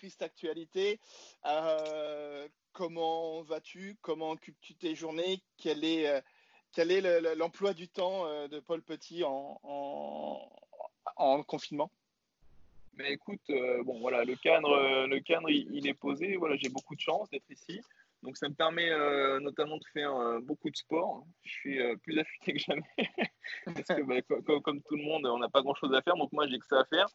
triste actualité. comment vas-tu? Comment occupes-tu tes journées? Quel est, est l'emploi du temps de Paul Petit en, en, confinement? Mais écoute, bon voilà, le cadre, le cadre, il, est posé. Voilà, j'ai beaucoup de chance d'être ici. Donc ça me permet euh, notamment de faire euh, beaucoup de sport. Je suis euh, plus affûté que jamais que bah, comme, tout le monde, on n'a pas grand-chose à faire. Donc moi, j'ai que ça à faire.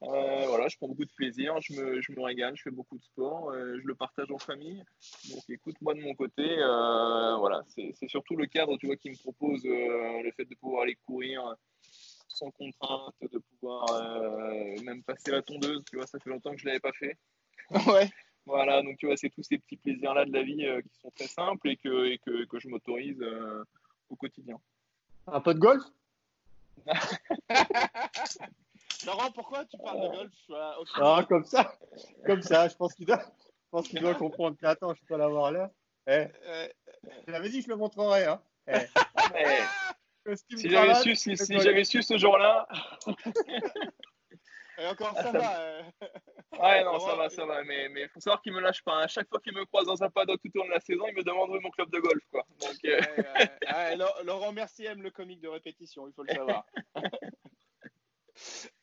Voilà, je prends beaucoup de plaisir, je me, je me régale, je fais beaucoup de sport, je le partage en famille. Donc écoute, moi de mon côté, voilà, c'est surtout le cadre, tu vois, qui me propose le fait de pouvoir aller courir sans contrainte, de pouvoir même passer la tondeuse, tu vois, ça fait longtemps que je l'avais pas fait. Ouais. Voilà, donc tu vois, c'est tous ces petits plaisirs-là de la vie euh, qui sont très simples et que, et que, que je m'autorise euh, au quotidien. Un peu de golf? Laurent, pourquoi tu parles de golf Ah, comme ça, comme ça, je pense qu'il doit, qu'il doit comprendre. Attends, je peux l'avoir là. Eh. J'avais dit que je le montrerai. Hein. Eh. si j'avais su, si, si j'avais su ce jour-là. Et encore, ça va. Euh. Ouais, non, ça va, ça va. Mais il faut savoir qu'il me lâche pas. À chaque fois qu'il me croise dans un paddock tout au long de la saison, il me demande où est mon club de golf. Quoi. Donc, euh... Laurent Mercier aime le comique de répétition, il faut le savoir.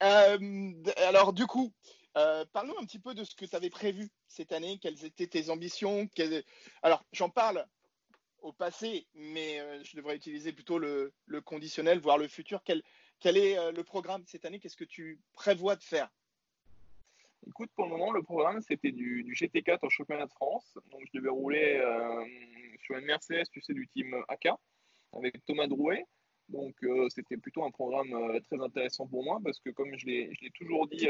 euh, alors, du coup, euh, parle-nous un petit peu de ce que tu avais prévu cette année. Quelles étaient tes ambitions? Alors, j'en parle au passé, mais euh, je devrais utiliser plutôt le, conditionnel, voire le futur. Quel, est le programme cette année? Qu'est-ce que tu prévois de faire? Écoute, pour le moment, le programme, c'était du, GT4 en championnat de France. Donc, je devais rouler sur une Mercedes, tu sais, du team AK, avec Thomas Drouet. Donc, euh, c'était plutôt un programme très intéressant pour moi parce que, comme je l'ai toujours dit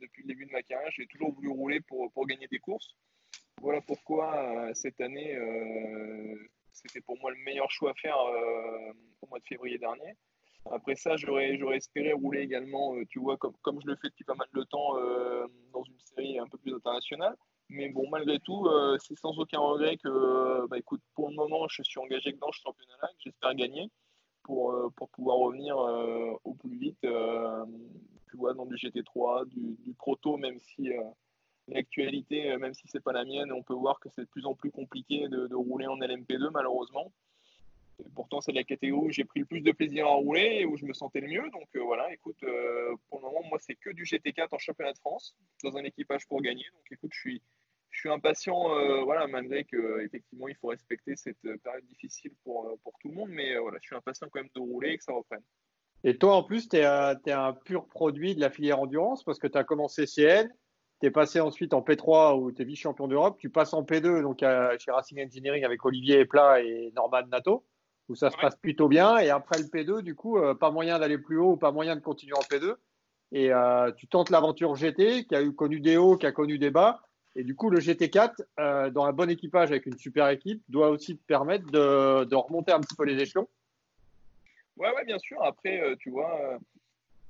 depuis le début de ma carrière, j'ai toujours voulu rouler pour, pour, gagner des courses. Voilà pourquoi cette année, c'était pour moi le meilleur choix à faire au mois de février dernier. Après ça, j'aurais, espéré rouler également, euh, tu vois, comme, comme je le fais depuis pas mal de temps euh, dans une série un peu plus internationale. Mais bon, malgré tout, euh, c'est sans aucun regret que, bah, écoute, pour le moment, je suis engagé dans ce championnat-là, que j'espère gagner pour, pour pouvoir revenir au plus vite, tu vois, dans du GT3, du, du proto, même si l'actualité, même si c'est pas la mienne, on peut voir que c'est de plus en plus compliqué de, rouler en LMP2, malheureusement pourtant, c'est la catégorie où j'ai pris le plus de plaisir à rouler et où je me sentais le mieux. Donc euh, voilà, écoute, euh, pour le moment, moi, c'est que du GT4 en championnat de France, dans un équipage pour gagner. Donc écoute, je suis, suis impatient, euh, voilà, malgré qu'effectivement, il faut respecter cette période difficile pour, pour tout le monde. Mais voilà, je suis impatient quand même de rouler et que ça reprenne. Et toi, en plus, tu es, es, un pur produit de la filière endurance parce que tu as commencé CN, tu es passé ensuite en P3 où tu es vice-champion d'Europe, tu passes en P2 donc chez Racing Engineering avec Olivier Plat et Norman Nato où ça se passe plutôt bien. Et après le P2, du coup, euh, pas moyen d'aller plus haut, pas moyen de continuer en P2. Et euh, tu tentes l'aventure GT, qui a eu connu des hauts, qui a connu des bas. Et du coup, le GT4, euh, dans un bon équipage avec une super équipe, doit aussi te permettre de, remonter un petit peu les échelons. Ouais, ouais, bien sûr. Après, tu vois,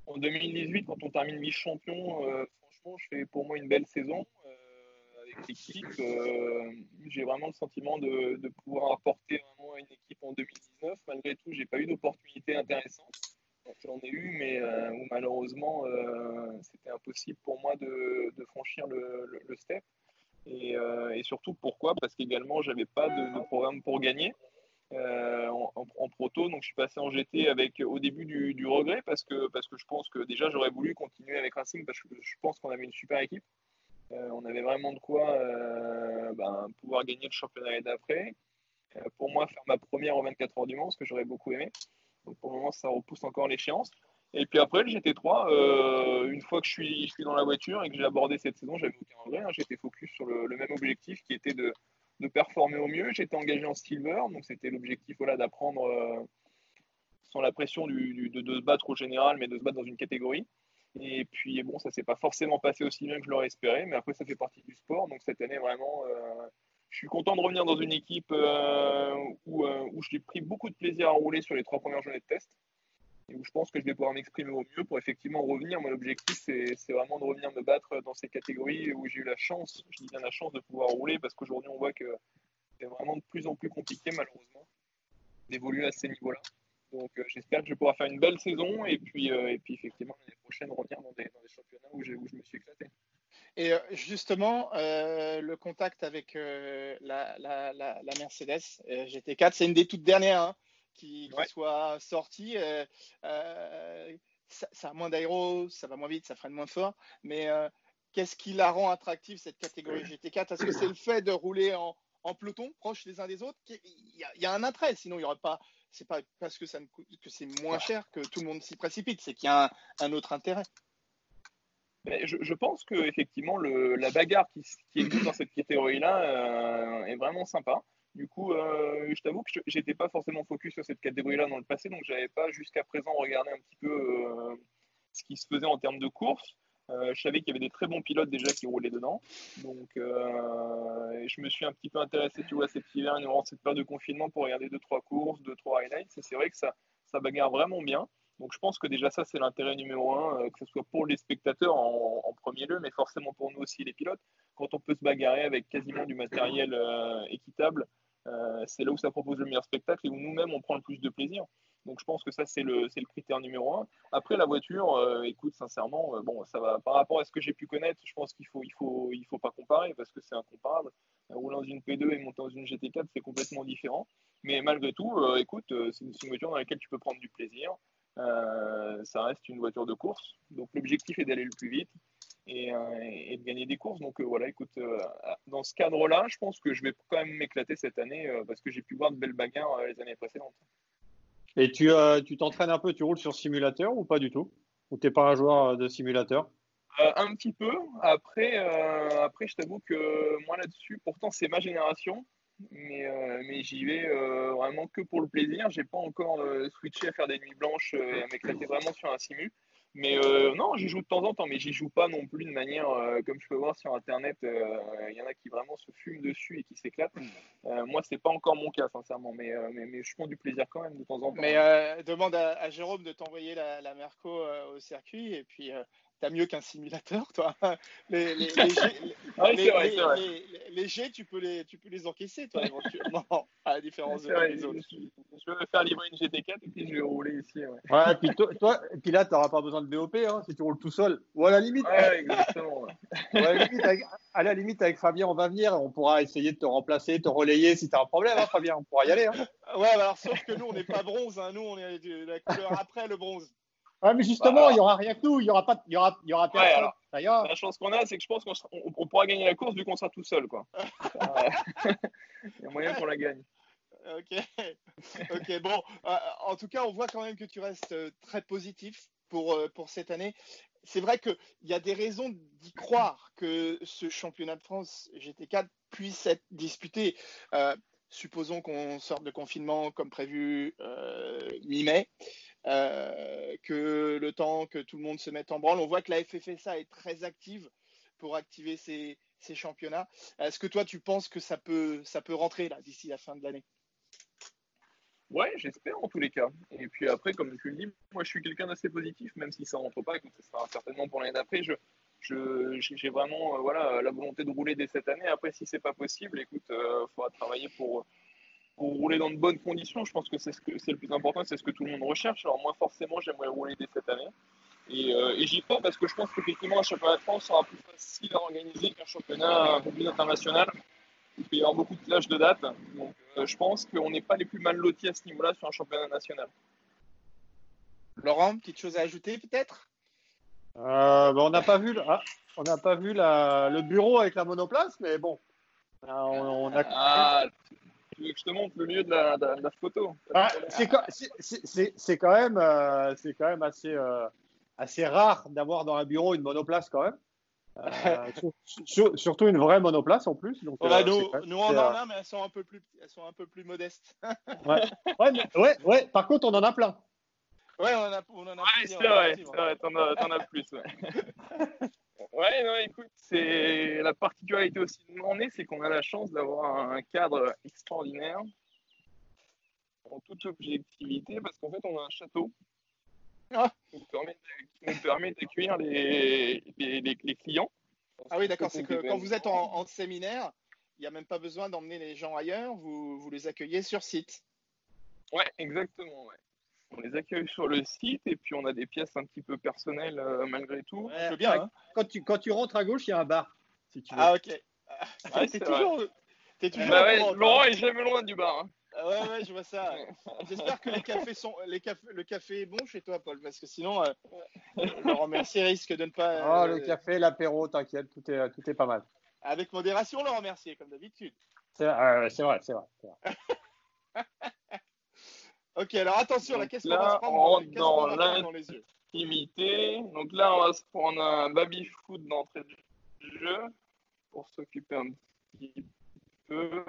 en 2018, quand on termine vice-champion, franchement, je fais pour moi une belle saison l'équipe. Euh, j'ai vraiment le sentiment de, pouvoir apporter vraiment à une équipe en 2019. Malgré tout, j'ai pas eu d'opportunité intéressante. J'en ai eu, mais euh, malheureusement, euh, c'était impossible pour moi de, franchir le, step. Et, surtout, pourquoi? Parce qu'également, j'avais pas de, programme pour gagner. en, proto. Donc je suis passé en GT avec au début du, regret parce que, parce que je pense que déjà j'aurais voulu continuer avec Racing parce que je pense qu'on avait une super équipe. Euh, on avait vraiment de quoi euh, ben, pouvoir gagner le championnat d'après. Euh, pour moi, faire ma première aux 24 heures du Mans, ce que j'aurais beaucoup aimé. Donc pour le moment, ça repousse encore l'échéance. Et puis après, le GT3, une fois que je suis, dans la voiture et que j'ai abordé cette saison, j'avais aucun regret. Hein. J'étais focus sur le, même objectif qui était de, performer au mieux. J'étais engagé en silver, donc c'était l'objectif voilà, d'apprendre sans la pression de, de, se battre au général, mais de se battre dans une catégorie. Et puis, bon, ça s'est pas forcément passé aussi bien que je l'aurais espéré, mais après, ça fait partie du sport. Donc, cette année, vraiment, euh, je suis content de revenir dans une équipe euh, où, euh, j'ai pris beaucoup de plaisir à rouler sur les trois premières journées de test. Et où je pense que je vais pouvoir m'exprimer au mieux pour effectivement revenir. Mon objectif, c'est vraiment de revenir me battre dans ces catégories où j'ai eu la chance, je dis bien la chance de pouvoir rouler parce qu'aujourd'hui, on voit que c'est vraiment de plus en plus compliqué, malheureusement, d'évoluer à ces niveaux-là. Donc euh, j'espère que je pouvoir faire une belle saison et puis, effectivement l'année prochaine revenir dans des, championnats où, je me suis éclaté. Et justement, le contact avec la, la, la, Mercedes GT4, c'est une des toutes dernières hein, qui, soit sortie. Ça, ça, a moins d'aéro, ça va moins vite, ça freine moins fort, mais qu'est-ce qui la rend attractive cette catégorie GT4 Est-ce que c'est le fait de rouler en, en peloton, proches les uns des autres? Il y, a un attrait, sinon il n'y aurait pas. C'est pas parce que, ça que c'est moins cher que tout le monde s'y précipite, c'est qu'il y a un, autre intérêt. Je, pense que effectivement la bagarre qui, qui existe dans cette catégorie-là euh, est vraiment sympa. Du coup, euh, je t'avoue que j'étais pas forcément focus sur cette catégorie-là dans le passé, donc j'avais pas jusqu'à présent regardé un petit peu euh, ce qui se faisait en termes de course. Je savais qu'il y avait des très bons pilotes déjà qui roulaient dedans. Donc, je me suis un petit peu intéressé, tu vois, cet hiver, durant cette période de confinement, pour regarder deux trois courses, deux trois highlights. Et c'est vrai que ça bagarre vraiment bien. Donc, je pense que déjà ça, c'est l'intérêt numéro un, euh, que ce soit pour les spectateurs en, premier lieu, mais forcément pour nous aussi les pilotes. Quand on peut se bagarrer avec quasiment du matériel équitable, c'est là où ça propose le meilleur spectacle et où nous-mêmes on prend le plus de plaisir. Donc je pense que ça, c'est le, le, critère numéro un. Après, la voiture, euh, écoute, sincèrement, euh, bon, ça va par rapport à ce que j'ai pu connaître, je pense qu'il faut, il faut, il faut pas comparer parce que c'est incomparable. Euh, rouler dans une P2 et monter dans une GT4, c'est complètement différent. Mais malgré tout, écoute, c'est une, voiture dans laquelle tu peux prendre du plaisir. Ça reste une voiture de course. Donc l'objectif est d'aller le plus vite. Et, et, de gagner des courses. Donc voilà, écoute, dans ce cadre-là, je pense que je vais quand même m'éclater cette année parce que j'ai pu voir de belles bagarres les années précédentes. Et tu euh, tu t'entraînes un peu, tu roules sur simulateur ou pas du tout? Ou t'es pas un joueur euh, de simulateur? Euh, Un petit peu. Après, après je t'avoue que moi là-dessus, pourtant c'est ma génération, mais, mais j'y vais vraiment que pour le plaisir. J'ai pas encore switché à faire des nuits blanches et à m'éclater vraiment sur un simu. Mais euh, non, j'y joue de temps en temps, mais j'y joue pas non plus de manière euh, comme je peux voir sur Internet. Euh, il y en a qui vraiment se fument dessus et qui s'éclatent. moi, c'est pas encore mon cas, sincèrement, mais, mais, je prends du plaisir quand même de temps en temps. Mais demande à, Jérôme de t'envoyer la, la Merco au circuit et puis t'as mieux qu'un simulateur, toi. Les, les, les, G, tu peux les, tu peux les encaisser, toi, éventuellement, à la différence des autres. Je vais faire livrer une GT4 et puis je vais rouler ici. Ouais, puis, toi, toi, et puis là, tu n'auras pas besoin de BOP hein, si tu roules tout seul. Ou à la limite. Ouais, exactement. à, la limite avec, à, la limite avec, Fabien, on va venir. On pourra essayer de te remplacer, te relayer si tu as un problème, hein, Fabien. On pourra y aller. Hein. Ouais, alors sauf que nous, on n'est pas bronze. Hein. Nous, on est de la couleur après le bronze. Ouais, mais justement, il n'y aura rien que nous, il n'y aura pas, il y aura, il y aura personne. la chance qu'on a, c'est que je pense qu'on on, pourra gagner la course vu qu'on sera tout seul, quoi. il y a moyen qu'on la gagne. Ok, ok, bon. Euh, en tout cas, on voit quand même que tu restes euh, très positif pour, euh, pour cette année. C'est vrai qu'il y a des raisons d'y croire que ce championnat de France GT4 puisse être disputé. supposons qu'on sorte de confinement comme prévu mi-mai. Euh, que le temps que tout le monde se mette en branle. On voit que la FFSA est très active pour activer ces, championnats. Est-ce que toi, tu penses que ça peut, ça peut rentrer là d'ici la fin de l'année? Ouais, j'espère en tous les cas. Et puis après, comme tu le dis, moi je suis quelqu'un d'assez positif, même si ça rentre pas, écoute, ce sera certainement pour l'année d'après. Je, j'ai vraiment euh, voilà, la volonté de rouler dès cette année. Après, si c'est pas possible, écoute, il euh, faudra travailler pour, pour rouler dans de bonnes conditions. Je pense que c'est ce que c'est le plus important, c'est ce que tout le monde recherche. Alors moi, forcément, j'aimerais rouler dès cette année. Et, euh, j'y crois parce que je pense qu'effectivement, un championnat de France sera plus facile à organiser qu'un championnat un plus international. Il peut y avoir beaucoup de plages de dates. Donc euh, je pense qu'on n'est pas les plus mal lotis à ce niveau-là sur un championnat national. Laurent, petite chose à ajouter peut-être? Euh, ben, On n'a pas vu, ah, on n'a pas vu la, le bureau avec la monoplace, mais bon. On, a... Ah, tu veux que je te montre le lieu de la, de, la photo ah, C'est quand, quand, même, euh, c'est quand même assez, euh, assez rare d'avoir dans un bureau une monoplace quand même. Euh, surtout une vraie monoplace en plus. Donc, nous, nous on en a, mais elles sont un peu plus, elles sont un peu plus modestes. ouais. Ouais, ouais, par contre, on en a plein. Ouais, on en a, on en a ouais, c'est vrai, t'en as, as, plus. Ouais, non, écoute, c'est la particularité aussi de Mornay, c'est qu'on a la chance d'avoir un cadre extraordinaire en toute objectivité, parce qu'en fait, on a un château ah. qui nous permet d'accueillir les, les, les, clients. Ah oui, d'accord, c'est que quand vous êtes en, séminaire, il n'y a même pas besoin d'emmener les gens ailleurs, vous, vous les accueillez sur site. Ouais, exactement. Ouais. On les accueille sur le site et puis on a des pièces un petit peu personnelles euh, malgré tout. Ouais, veux bien, hein. quand, tu, quand tu rentres à gauche, il y a un bar. Si tu veux. Ah, ok. Ouais, t'es c'est toujours. T'es toujours. Bah ouais, courant, Laurent est jamais loin du bar. hein. Ah Ouais, ouais, je vois ça. J'espère que les cafés sont, les cafés, le café est bon chez toi, Paul, parce que sinon, euh, Laurent Mercier risque de ne pas. Ah, euh, le café, l'apéro, t'inquiète, tout est, tout est pas mal. Avec modération, Laurent Mercier, comme d'habitude. C'est euh, c'est vrai, c'est vrai. c'est vrai. Ok, alors attention, Donc qu'est-ce qu'on là, va se prendre on dans, dans dans les yeux. Donc là, on va se prendre un baby foot d'entrée de jeu pour s'occuper un petit peu.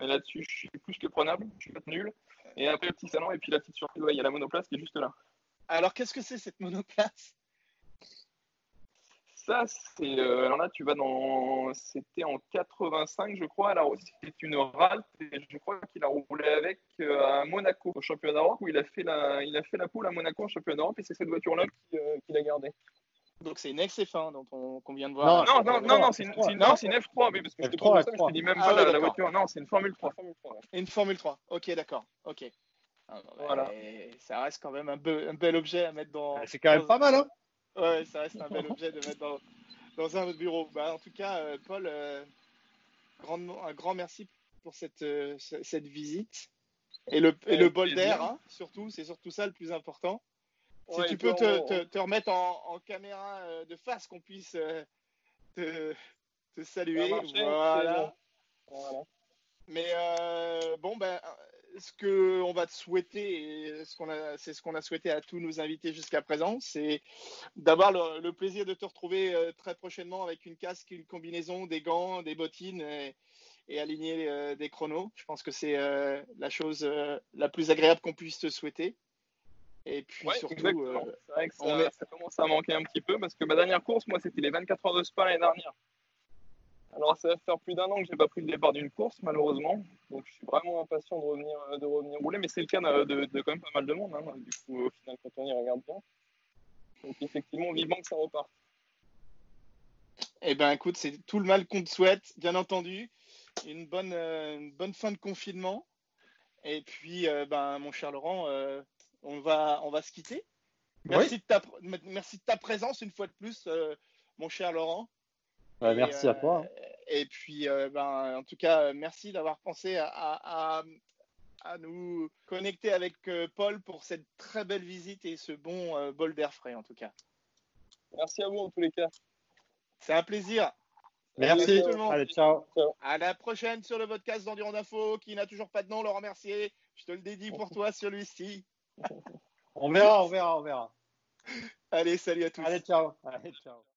Et Là-dessus, je suis plus que prenable, je suis pas nul. Et après, le petit salon, et puis la petite surprise, ouais, il y a la monoplace qui est juste là. Alors, qu'est-ce que c'est cette monoplace? Ça, c'est. euh, alors là, tu vas dans. C'était en 85, je crois. Alors, c'est une Ralt, et je crois qu'il a roulé avec euh, à Monaco, au championnat d'Europe, où il a fait la, il a fait la poule à Monaco en championnat d'Europe, et c'est cette voiture-là euh, qu'il a gardée. Donc, c'est une XF1 dont on, qu'on vient de voir. Non, non, non, non, c'est une, F3. c'est une, Non non, c'est une F3, oui, parce que je te F3, trouve ça, mais je F3. te dis même Ah pas ouais, la, voiture. Non, c'est une Formule 3. Formule 3 ouais. Une Formule 3. Ok, d'accord. Ok. Ah, Voilà. mais Ça reste quand même un, be- un bel objet à mettre dans. C'est quand même pas mal, hein Ouais, ça reste un bel objet de mettre dans, dans un bureau. Bah, en tout cas, euh, Paul, euh, grandement- un grand merci pour cette, euh, ce- cette visite. Et le, et le bol d'air, hein, surtout, c'est surtout ça le plus important. Si Ouais, tu peux te, te- te remettre en, en caméra de face, qu'on puisse te, te saluer. Marché, voilà. Mais euh, bon, ben, ce que on va te souhaiter, et ce qu'on a, c'est ce qu'on a souhaité à tous nos invités jusqu'à présent, c'est d'avoir le, le plaisir de te retrouver euh, très prochainement avec une casque, une combinaison, des gants, des bottines et, et aligner euh, des chronos. Je pense que c'est euh, la chose la plus agréable qu'on puisse te souhaiter. Et puis Ouais, surtout, euh, C'est vrai que ça, est- ça commence à manquer un petit peu parce que ma dernière course, moi, c'était les 24 heures de Spa l'année dernière. Alors, ça va faire plus d'un an que j'ai pas pris le départ d'une course, malheureusement. Donc, je suis vraiment impatient de revenir, euh, de revenir rouler. Mais c'est le cas de, de- de quand même pas mal de monde. hein. Du coup, au final, quand on y regarde bien. Donc, effectivement, vivement que ça reparte. Eh ben, écoute, c'est tout le mal qu'on te souhaite, bien entendu. Une bonne, euh, une bonne fin de confinement. Et puis, euh, ben, mon cher Laurent, euh, on va, on va se quitter. Merci, de ta, merci de ta présence une fois de plus, euh, mon cher Laurent. Ouais, Et, Merci euh, à toi. hein. Et puis, euh, ben, en tout cas, euh, merci d'avoir pensé à, à- à- à nous connecter avec euh, Paul pour cette très belle visite et ce bon euh, bol d'air frais, en tout cas. Merci à vous, en tous les cas. C'est un plaisir. Merci. tout le monde. Allez, ciao. À la prochaine sur le podcast d'Endurance Info, qui n'a toujours pas de nom, Laurent Mercier. Je te le dédie pour toi, celui-ci. On verra, on verra, on verra. Allez, salut à tous. Allez, ciao. Allez, ciao.